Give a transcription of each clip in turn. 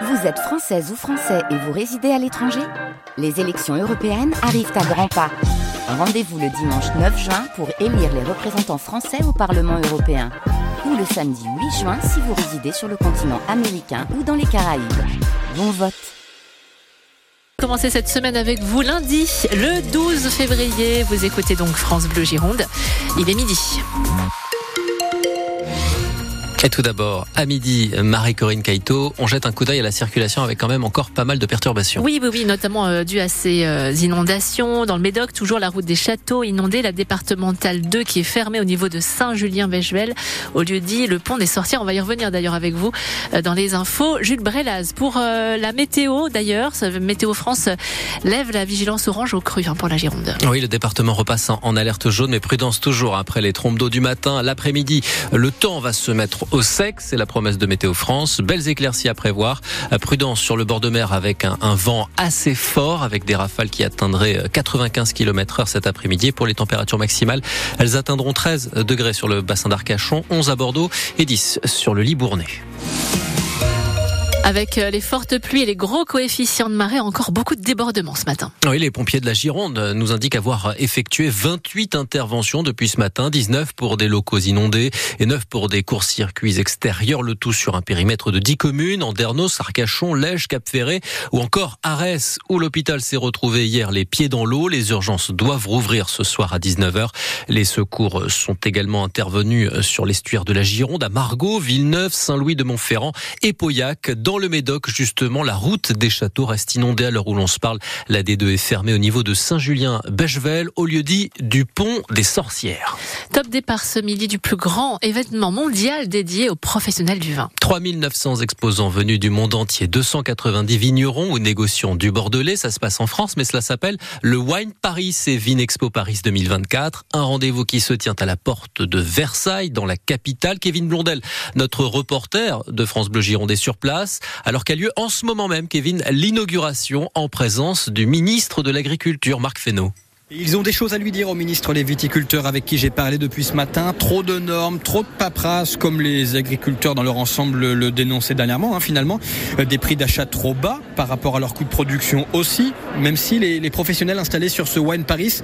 Vous êtes française ou français et vous résidez à l'étranger Les élections européennes arrivent à grands pas. Rendez-vous le dimanche 9 juin pour élire les représentants français au Parlement européen. Ou le samedi 8 juin si vous résidez sur le continent américain ou dans les Caraïbes. Bon vote Commencer cette semaine avec vous lundi, le 12 février. Vous écoutez donc France Bleu Gironde. Il est midi. Et tout d'abord, à midi, Marie-Corinne Caïto, on jette un coup d'œil à la circulation avec quand même encore pas mal de perturbations. Oui, oui, oui, notamment euh, dû à ces euh, inondations. Dans le Médoc, toujours la route des châteaux inondée, la départementale 2 qui est fermée au niveau de Saint-Julien-Bechevel. Au lieu dit, le pont des sorcières. On va y revenir d'ailleurs avec vous euh, dans les infos. Jules Brelaz, pour euh, la météo d'ailleurs, Météo France lève la vigilance orange au cru hein, pour la Gironde. Oui, le département repasse en, en alerte jaune, mais prudence toujours après les trompes d'eau du matin. L'après-midi, le temps va se mettre au sec, c'est la promesse de Météo France. Belles éclaircies à prévoir. Euh, Prudence sur le bord de mer avec un, vent assez fort, avec des rafales qui atteindraient 95 km heure cet après-midi. Pour les températures maximales, elles atteindront 13 degrés sur le bassin d'Arcachon, 11 à Bordeaux et 10 sur le Libournais. Avec euh, les fortes pluies et les gros coefficients de marée, encore beaucoup de débordements ce matin. Oui, les pompiers de la Gironde nous indiquent avoir effectué 28 interventions depuis ce matin, 19 pour des locaux inondés et 9 pour des courts-circuits extérieurs, le tout sur un périmètre de 10 communes, Andernos, Arcachon, Lège, Cap-Ferré ou encore Arès, où l'hôpital s'est retrouvé hier les pieds dans l'eau. Les urgences doivent rouvrir ce soir à 19h. Les secours sont également intervenus sur l'estuaire de la Gironde, à Margaux, Villeneuve, Saint-Louis de Montferrand et Pauillac. Le Médoc, justement, la route des châteaux reste inondée à l'heure où l'on se parle. La D2 est fermée au niveau de Saint-Julien-Bechevel, au lieu dit du pont des sorcières. Top départ ce midi du plus grand événement mondial dédié aux professionnels du vin. 3900 exposants venus du monde entier, 290 vignerons ou négociants du Bordelais. Ça se passe en France, mais cela s'appelle le Wine Paris et Vinexpo Paris 2024. Un rendez-vous qui se tient à la porte de Versailles, dans la capitale. Kevin Blondel, notre reporter de France Bleu Gironde est sur place, alors qu'a lieu en ce moment même, Kevin, l'inauguration en présence du ministre de l'Agriculture, Marc Fesneau. Ils ont des choses à lui dire au ministre les viticulteurs avec qui j'ai parlé depuis ce matin. Trop de normes, trop de paperasse, comme les agriculteurs dans leur ensemble le dénonçaient dernièrement, hein, finalement. Euh, Des prix d'achat trop bas par rapport à leur coût de production aussi, même si les, professionnels installés sur ce Wine Paris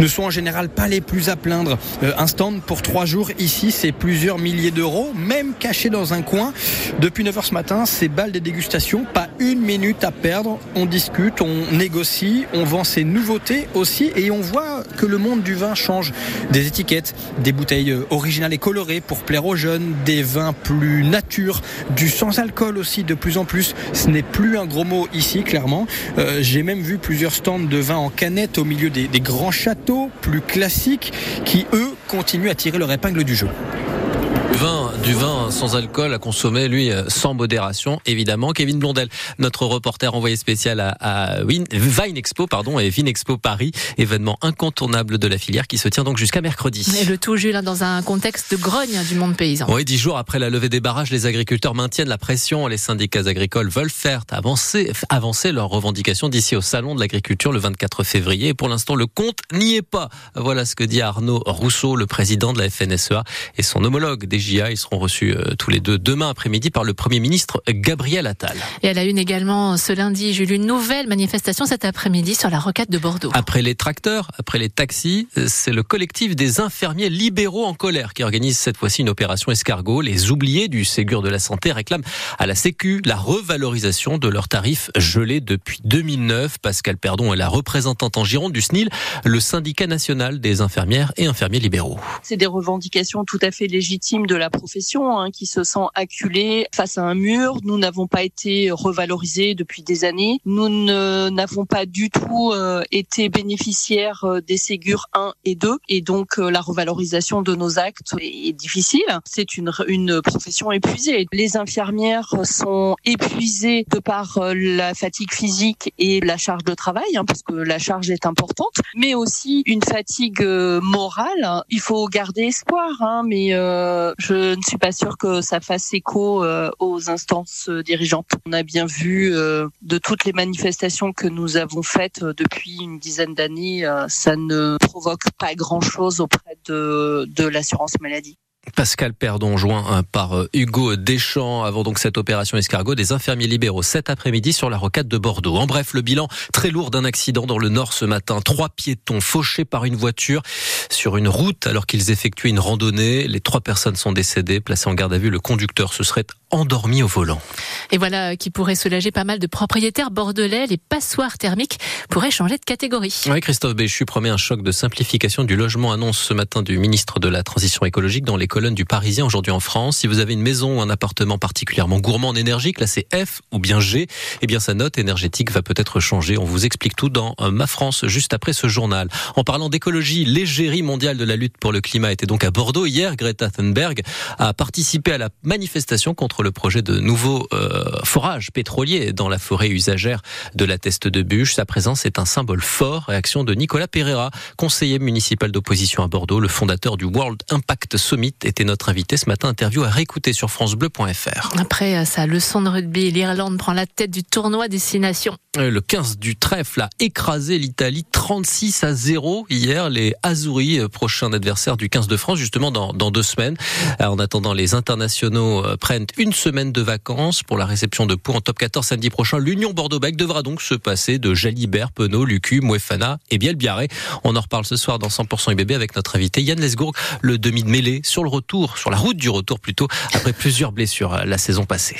ne sont en général pas les plus à plaindre. Euh, Un stand pour trois jours ici, c'est plusieurs milliers d'euros, même caché dans un coin. Depuis 9h ce matin, c'est balles des dégustations, pas une minute à perdre. On discute, on négocie, on vend ses nouveautés aussi on voit que le monde du vin change. Des étiquettes, des bouteilles euh, originales et colorées pour plaire aux jeunes, des vins plus nature, du sans alcool aussi de plus en plus. Ce n'est plus un gros mot ici, clairement. Euh, J'ai même vu plusieurs stands de vin en canette au milieu des, grands châteaux plus classiques qui, eux, continuent à tirer leur épingle du jeu. Vin, du vin sans alcool à consommer, lui, euh, sans modération, évidemment. Kevin Blondel, notre reporter envoyé spécial à, à Win, Vine Expo, pardon, et Vine Expo Paris, événement incontournable de la filière qui se tient donc jusqu'à mercredi. Et le tout, Jules, dans un contexte de grogne du monde paysan. Oui, dix jours après la levée des barrages, les agriculteurs maintiennent la pression. Les syndicats agricoles veulent faire avancer, avancer leurs revendications d'ici au salon de l'agriculture le 24 février. Et pour l'instant, le compte n'y est pas. Voilà ce que dit Arnaud Rousseau, le président de la FNSEA et son homologue des JA. Ils seront reçus euh, tous les deux demain après-midi par le Premier ministre Gabriel Attal. Et à la une également ce lundi, Jules, une nouvelle manifestation cet après-midi sur la rocade de Bordeaux. Après les tracteurs, après les taxis, euh, c'est le collectif des infirmiers libéraux en colère qui organise cette fois-ci une opération escargot. Les oubliés du Ségur de la Santé réclament à la Sécu la revalorisation de leurs tarifs gelés depuis 2009. Pascal Perdon est la représentante en Gironde du SNIL, le syndicat national des infirmières et infirmiers libéraux. C'est des revendications tout à fait légitimes de la profession hein, qui se sent acculée face à un mur. Nous n'avons pas été revalorisés depuis des années. Nous n'avons pas du tout euh, été bénéficiaires euh, des Ségur 1 et 2 et donc euh, la revalorisation de nos actes est, difficile. C'est une, une profession épuisée. Les infirmières sont épuisées de par euh, la fatigue physique et la charge de travail, hein, parce que la charge est importante, mais aussi une fatigue euh, morale. Il faut garder espoir, hein, mais je ne suis pas sûre que ça fasse écho euh, aux instances euh, dirigeantes. On a bien vu euh, de toutes les manifestations que nous avons faites depuis une dizaine d'années, ça ne provoque pas grand-chose auprès de, de l'assurance maladie. Pascal Perdon, joint hein, par euh, Hugo Deschamps. Avant donc cette opération escargot, des infirmiers libéraux cet après-midi sur la rocade de Bordeaux. En bref, le bilan très lourd d'un accident dans le nord ce matin. Trois piétons fauchés par une voiture sur une route alors qu'ils effectuaient une randonnée. Les trois personnes sont décédées. Placées en garde à vue, le conducteur se serait endormi au volant. Et voilà qui pourrait soulager pas mal de propriétaires bordelais. Les passoires thermiques pourraient changer de catégorie. Oui, Christophe Béchu promet un choc de simplification du logement, annonce ce matin du ministre de la Transition écologique dans les colonnes du Parisien aujourd'hui en France. Si vous avez une maison ou un appartement particulièrement gourmand en énergie, classé F ou bien G, eh bien sa note énergétique va peut-être changer. On vous explique tout dans euh, Ma France juste après ce journal. En parlant d'écologie, l'égérie mondiale de la lutte pour le climat était donc à Bordeaux hier. Greta Thunberg a participé à la manifestation contre le projet de nouveau euh, forage pétrolier dans la forêt usagère de la Teste de Bûche. Sa présence est un symbole fort. Réaction de Nicolas Pereira, conseiller municipal d'opposition à Bordeaux, le fondateur du World Impact Summit, était notre invité ce matin. Interview à réécouter sur francebleu.fr. Après euh, sa leçon de rugby, l'Irlande prend la tête du tournoi Destination. Euh, le 15 du trèfle a écrasé l'Italie 36 à 0 hier. Les Azuris, euh, prochain adversaire du 15 de France, justement dans, dans deux semaines. En attendant, les internationaux prennent une semaine de vacances pour la réception de Pau en top 14 samedi prochain. L'Union Bordeaux-Bègles devra donc se passer de Jalibert, Penaud, Lucu, Mouefana et Bielbiaré. On en reparle ce soir dans 100% UBB avec notre invité Yann Lesgourg, le demi de mêlée sur le retour, sur la route du retour plutôt, après plusieurs blessures la saison passée.